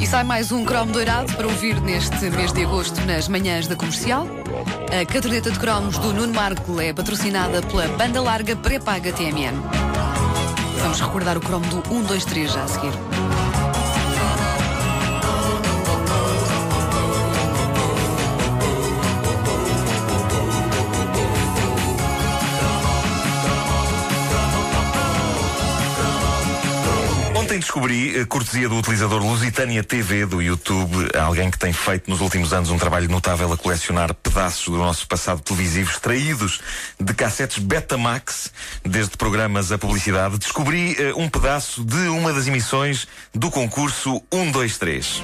E sai mais um cromo doirado para ouvir neste mês de agosto nas manhãs da comercial. A caderneta de cromos do Nuno Marco é patrocinada pela banda larga pré-paga TMN. Vamos recordar o cromo do 1, 2, 3 já a seguir. Descobri, eh, cortesia do utilizador Lusitânia TV do YouTube, alguém que tem feito nos últimos anos um trabalho notável a colecionar pedaços do nosso passado televisivo extraídos de cassetes Betamax, desde programas a publicidade. Descobri eh, um pedaço de uma das emissões do concurso 1, 2, 3.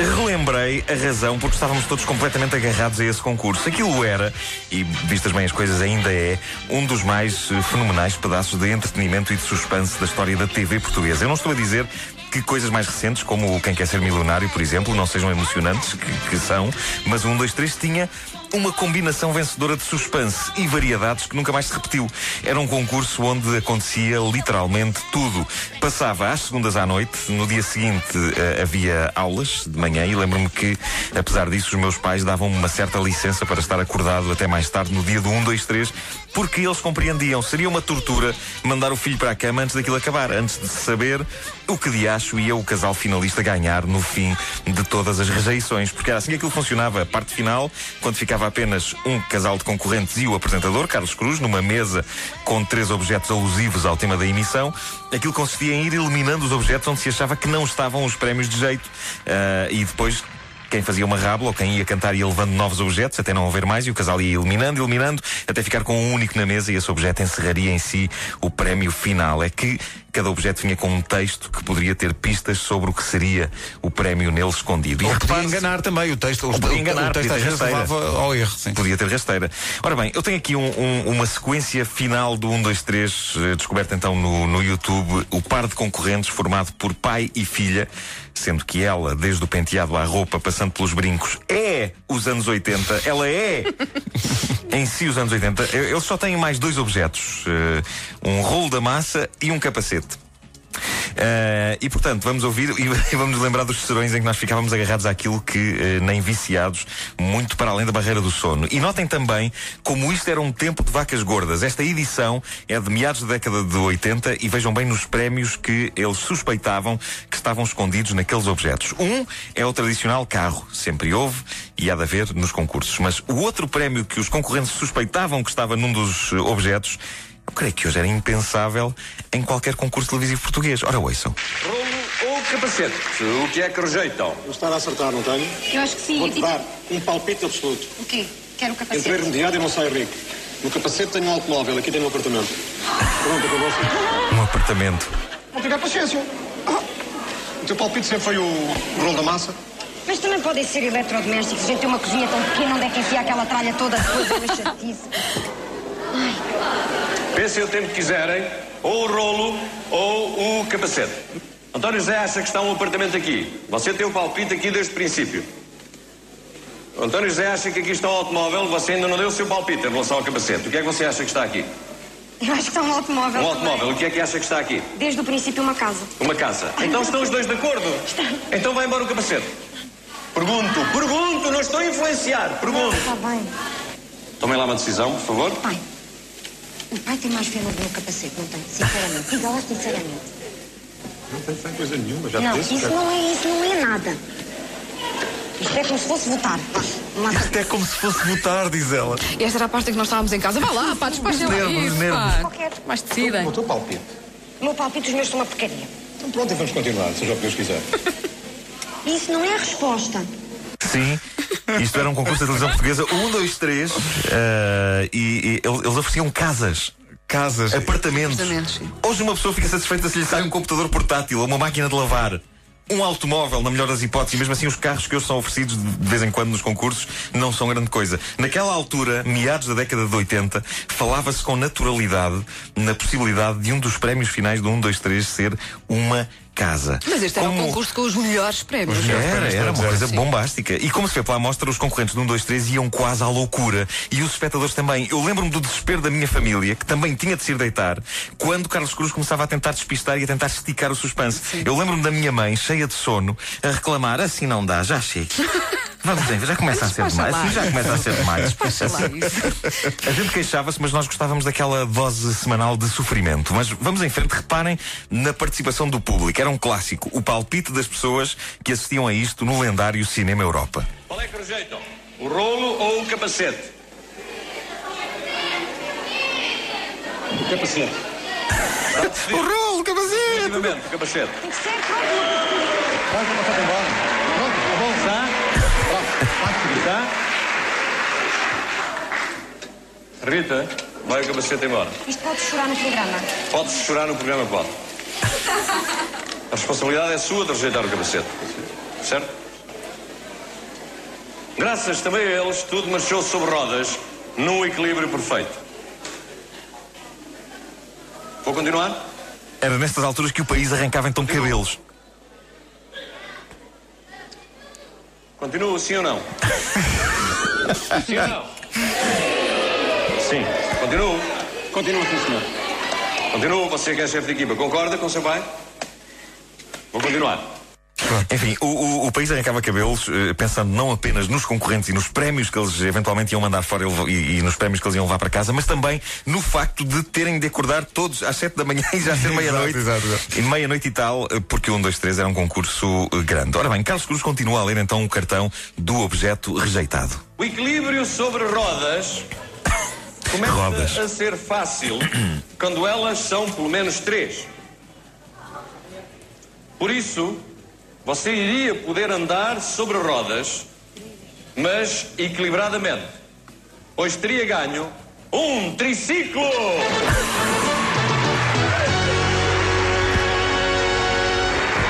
Relembrei a razão porque estávamos todos completamente agarrados a esse concurso. Aquilo era, e vistas bem as coisas ainda é, um dos mais eh, fenomenais pedaços de entretenimento e de suspense da história da TV portuguesa. Eu não estou a dizer que coisas mais recentes, como Quem Quer Ser Milionário, por exemplo, não sejam emocionantes, que, que são, mas 1, 2, 3 tinha uma combinação vencedora de suspense e variedades que nunca mais se repetiu. Era um concurso onde acontecia literalmente tudo. Passava às segundas à noite, no dia seguinte uh, havia aulas de manhã e lembro-me que, apesar disso, os meus pais davam-me uma certa licença para estar acordado até mais tarde no dia do 1, 2, 3, porque eles compreendiam. Seria uma tortura mandar o filho para a cama antes daquilo acabar, antes de saber o que de acho ia o casal finalista ganhar no fim de todas as rejeições. Porque era assim que aquilo funcionava. A parte final, quando ficava apenas um casal de concorrentes e o apresentador, Carlos Cruz, numa mesa com três objetos alusivos ao tema da emissão, aquilo consistia em ir eliminando os objetos onde se achava que não estavam os prémios de jeito. Uh, e depois quem fazia uma rábula ou quem ia cantar ia levando novos objetos até não haver mais e o casal ia eliminando, eliminando, até ficar com um único na mesa e esse objeto encerraria em si o prémio final. É que cada objeto vinha com um texto que poderia ter pistas sobre o que seria o prémio nele escondido. Ou podia enganar também o texto. O, podia enganar, o texto às vezes levava ao erro. Sim. Podia ter rasteira. Ora bem, eu tenho aqui um, um, uma sequência final do 1, 2, 3, descoberta então no, no YouTube, o par de concorrentes formado por pai e filha, sendo que ela, desde o penteado à roupa, passando pelos brincos, é os anos 80, ela é em si os anos 80. Eles só têm mais dois objetos: uh, um rolo da massa e um capacete. Uh, e portanto, vamos ouvir e vamos lembrar dos serões em que nós ficávamos agarrados àquilo que uh, nem viciados, muito para além da barreira do sono. E notem também como isto era um tempo de vacas gordas. Esta edição é de meados da década de 80 e vejam bem nos prémios que eles suspeitavam que estavam escondidos naqueles objetos. Um é o tradicional carro, sempre houve e há de haver nos concursos. Mas o outro prémio que os concorrentes suspeitavam que estava num dos objetos eu creio que hoje era impensável em qualquer concurso televisivo português. Ora, ouçam. Rolo ou capacete? O que é que rejeitam? Eu estar a acertar, não tenho? Eu acho que sim. Vou-te dar um palpite absoluto. O quê? Quero o capacete. Entrei remediado e não saio rico. No capacete tenho um automóvel, aqui tenho um apartamento. Pronto, acabou-se. Um apartamento. Vou tiver paciência. Ah, o teu palpite sempre foi o, o rolo da massa? Mas também podem ser eletrodomésticos. A gente tem uma cozinha tão pequena onde é que enfia aquela tralha toda depois é uma chatice. Pensem o tempo que quiserem, ou o rolo ou o capacete. António José acha que está um apartamento aqui. Você tem o palpite aqui desde o princípio. António José acha que aqui está um automóvel, você ainda não deu o seu palpite em relação ao capacete. O que é que você acha que está aqui? Eu acho que está um automóvel. Um automóvel. O que é que acha que está aqui? Desde o princípio, uma casa. Uma casa. Então estão os dois de acordo? Está. Então vai embora o capacete. Pergunto, pergunto, não estou a influenciar. Pergunto. Está bem. Tomem lá uma decisão, por favor. Pai, o pai tem mais fé no meu capacete, não tem? Sinceramente. Diga lá sinceramente. Não tem fé em coisa nenhuma, já Não, disse. isso não é isso, não é nada. Isto é como se fosse votar. Há Isto é como se fosse votar, diz ela. E esta era a parte em que nós estávamos em casa. Vá lá, pá, despachem lá nervos, isso, nervos. pá. Qualquer. Mais decidem. O teu palpite. O meu palpite, os meus são uma porcaria. Então pronto, e vamos continuar, seja o que Deus quiser. Isso não é a resposta. Sim. Isto era um concurso da televisão portuguesa. Um, dois, três. eh, e, e eles ofereciam casas. Casas. Apartamentos. Hoje uma pessoa fica satisfeita se lhe sai um computador portátil ou uma máquina de lavar. Um automóvel, na melhor das hipóteses, mesmo assim os carros que hoje são oferecidos de de vez em quando nos concursos não são grande coisa. Naquela altura, meados da década de 80, falava-se com naturalidade na possibilidade de um dos prémios finais do 1, 2, 3 ser uma casa. Mas este era Como- um concurso com os melhores prémios. Os melhores. Era, era uma coisa Sim. bombástica. E como se vê pela amostra, os concorrentes de 1, 2, 3 iam quase à loucura. E os espectadores também. Eu lembro-me do desespero da minha família, que também tinha de se ir deitar, quando Carlos Cruz começava a tentar despistar e a tentar esticar o suspense. Eu lembro-me da minha mãe, cheia de sono, a reclamar: assim não dá, já chega. Vamos ver, já começa a ser demais. Assim já começa a ser demais. Despacha lá isso. A gente queixava-se, mas nós gostávamos daquela dose semanal de sofrimento. Mas vamos em frente, reparem na participação do público. Era um clássico, o palpite das pessoas que assistiam a isto no lendário Cinema Europa. Qual é que rejeitam? O rolo ou o capacete? O capacete. O rolo, capacete! Definitivamente, o capacete. Tem que ser, pronto. Vai, vou passar embora. Pronto, tá bom. Está? Está? Rita, vai o capacete embora. Isto pode chorar no programa. Pode-se chorar no programa, pode. A responsabilidade é sua de rejeitar o capacete. Certo? Graças também a eles, tudo marchou sobre rodas, num equilíbrio perfeito. Vou continuar? Era nestas alturas que o país arrancava então cabelos. Continuo, sim ou não? sim ou não? Sim. Continuo. Continua, sim, senhor. Continuo. Você que é chefe de equipa, concorda com seu pai? Vou continuar. Enfim, o, o- o país arrancava cabelos, eh, pensando não apenas nos concorrentes e nos prémios que eles eventualmente iam mandar fora e e, nos prémios que eles iam levar para casa, mas também no facto de terem de acordar todos às sete da manhã e já ser meia-noite. Exato, exato. E meia-noite e tal, eh, porque o 1, 2, 3 era um concurso eh, grande. Ora bem, Carlos Cruz continua a ler então o cartão do objeto rejeitado. O equilíbrio sobre rodas começa Rodas. a ser fácil quando elas são pelo menos três. Por isso, você iria poder andar sobre rodas, mas equilibradamente, pois teria ganho um triciclo!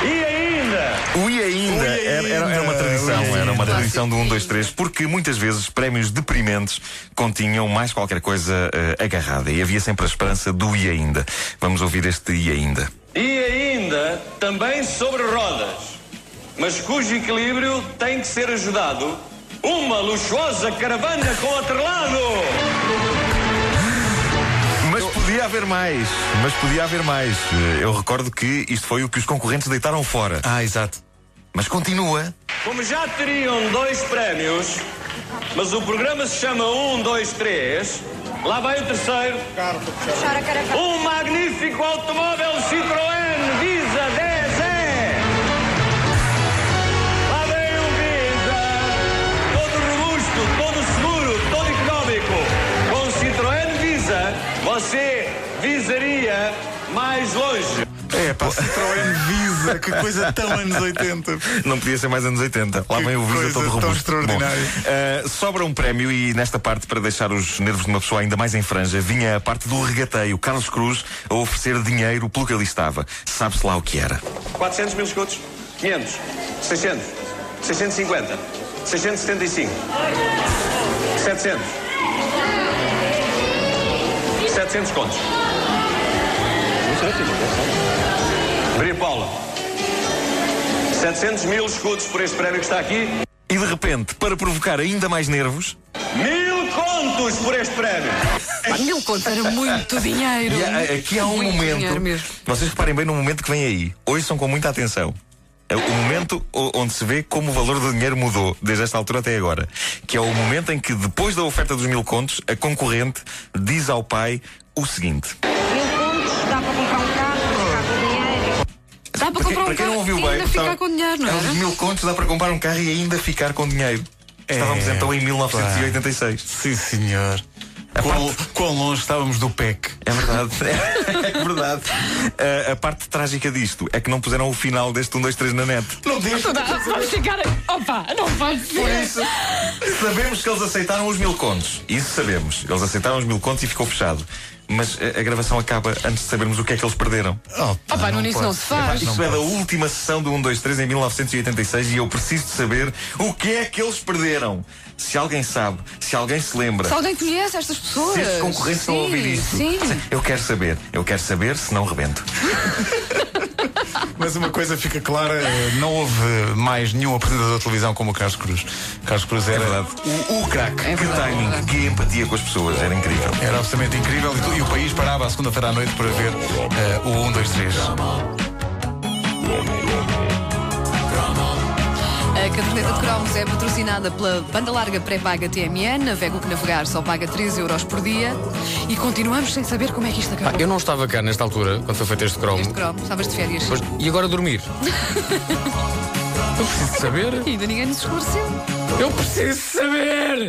E ainda, O e ainda, era, era- era uma tradição, era uma tradição do 1, 2, 3, porque muitas vezes prémios deprimentes continham mais qualquer coisa eh, agarrada e havia sempre a esperança do e ainda. Vamos ouvir este e ainda. e ainda também sobre rodas, mas cujo equilíbrio tem que ser ajudado uma luxuosa caravana com atrelado. Mas podia haver mais, mas podia haver mais. Eu recordo que isto foi o que os concorrentes deitaram fora. Ah, exato. Mas continua. Como já teriam dois prémios, mas o programa se chama 1, 2, 3, lá vai o terceiro. Um magnífico automóvel Citroën mais longe. É, pá, Citroën Visa, que coisa tão anos 80. Não podia ser mais anos 80. Lá vem o Visa coisa todo tão robusto. extraordinária. Bom, eh, sobra um prémio e nesta parte, para deixar os nervos de uma pessoa ainda mais em franja, vinha a parte do regateio. Carlos Cruz a oferecer dinheiro pelo que ali estava. Sabe-se lá o que era. 400 mil escudos, 500, 600, 650, 675, 700, 700 contos. Maria Paula, 700 mil escudos por este prémio que está aqui, E de repente, para provocar ainda mais nervos, mil contos por este prémio. Pá, Mil contos era muito dinheiro. e há- aqui há um Muito momento. Vocês reparem bem no momento que vem aí. Ouçam com muita atenção. É o momento onde se vê como o valor do dinheiro mudou desde esta altura até agora. Que é o momento em que, depois da oferta dos mil contos, a concorrente diz ao pai o seguinte. Dá para comprar um carro, ficar com dinheiro. Dá para comprar para um quem não carro ouviu e bem, ainda ficar com dinheiro, não é os mil contos dá para comprar um carro e ainda ficar com dinheiro. Estávamos É, então em 1986. Sim, senhor. Quão, quão longe estávamos do PEC. É verdade. É verdade. A, a parte trágica disto é que não puseram o final deste 1, 2, 3 na net. Não diz. Vamos ficar. Opa, não vai Por isso, sabemos que eles aceitaram os mil contos. Isso sabemos. Eles aceitaram os mil contos e ficou fechado. Mas a, a gravação acaba antes de sabermos o que é que eles perderam. Oh, pá, Opa, no início não se faz. Isso é da última sessão do 1, 2, 3 em 1986 e eu preciso de saber o que é que eles perderam. Se alguém sabe, se alguém se lembra. Se alguém conhece estas pessoas. Se estes concorrentes estão a ouvir isto, Sim. eu quero saber. Eu quero saber se não rebento. Mas uma coisa fica clara: não houve mais nenhum apresentador de televisão como o Carlos Cruz. Carlos Cruz era verdade. o, o craque. É Que é timing, verdade. que empatia com as pessoas, era incrível. Era absolutamente incrível e, e o país parava à segunda-feira à noite para ver eh, o 1, 2, 3. A caderneta de cromos é patrocinada pela banda larga pré-paga TMN. Navega o que navegar só paga 13 euros por dia. E continuamos sem saber como é que isto acabou. eu não estava cá nesta altura, quando foi feito este cromo. Este cromo, estavas de férias. Pois- e agora dormir? eu preciso saber. Ainda ninguém nos esclareceu. Eu preciso saber!